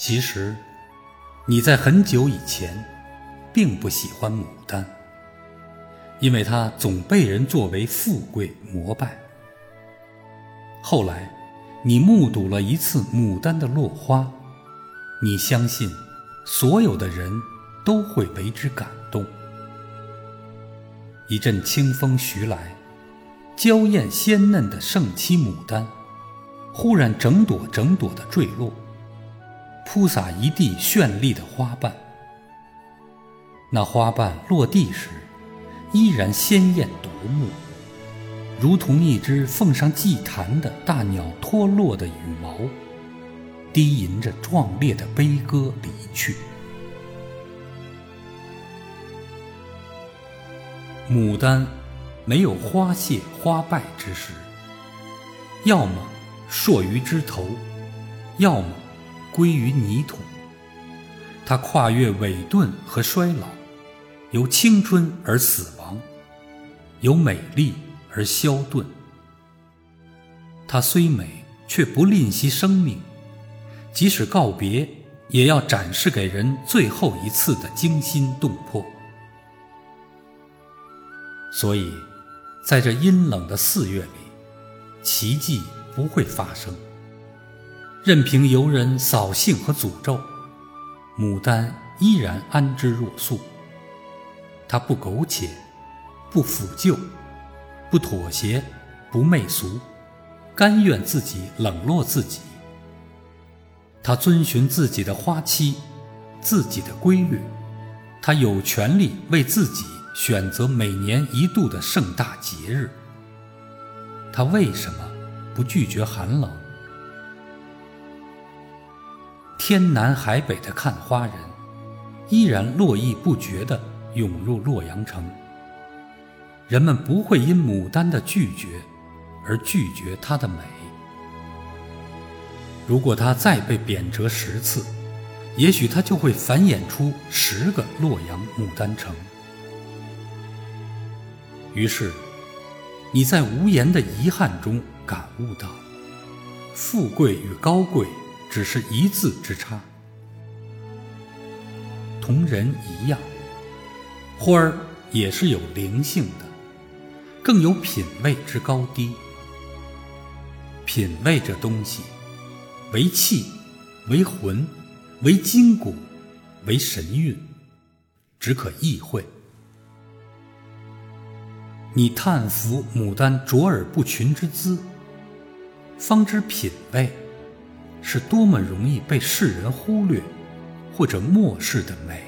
其实，你在很久以前，并不喜欢牡丹，因为它总被人作为富贵膜拜。后来，你目睹了一次牡丹的落花，你相信，所有的人都会为之感动。一阵清风徐来，娇艳鲜嫩的盛期牡丹，忽然整朵整朵的坠落。铺洒一地绚丽的花瓣，那花瓣落地时，依然鲜艳夺目，如同一只奉上祭坛的大鸟脱落的羽毛，低吟着壮烈的悲歌离去。牡丹没有花谢花败之时，要么硕于枝头，要么。归于泥土，它跨越萎顿和衰老，由青春而死亡，由美丽而消遁。它虽美，却不吝惜生命，即使告别，也要展示给人最后一次的惊心动魄。所以，在这阴冷的四月里，奇迹不会发生。任凭游人扫兴和诅咒，牡丹依然安之若素。它不苟且，不腐旧，不妥协，不媚俗，甘愿自己冷落自己。它遵循自己的花期，自己的规律。它有权利为自己选择每年一度的盛大节日。它为什么不拒绝寒冷？天南海北的看花人，依然络绎不绝地涌入洛阳城。人们不会因牡丹的拒绝而拒绝它的美。如果它再被贬谪十次，也许它就会繁衍出十个洛阳牡丹城。于是，你在无言的遗憾中感悟到，富贵与高贵。只是一字之差，同人一样，花儿也是有灵性的，更有品位之高低。品味这东西，为气，为魂，为筋骨，为神韵，只可意会。你叹服牡丹卓尔不群之姿，方知品味。是多么容易被世人忽略或者漠视的美。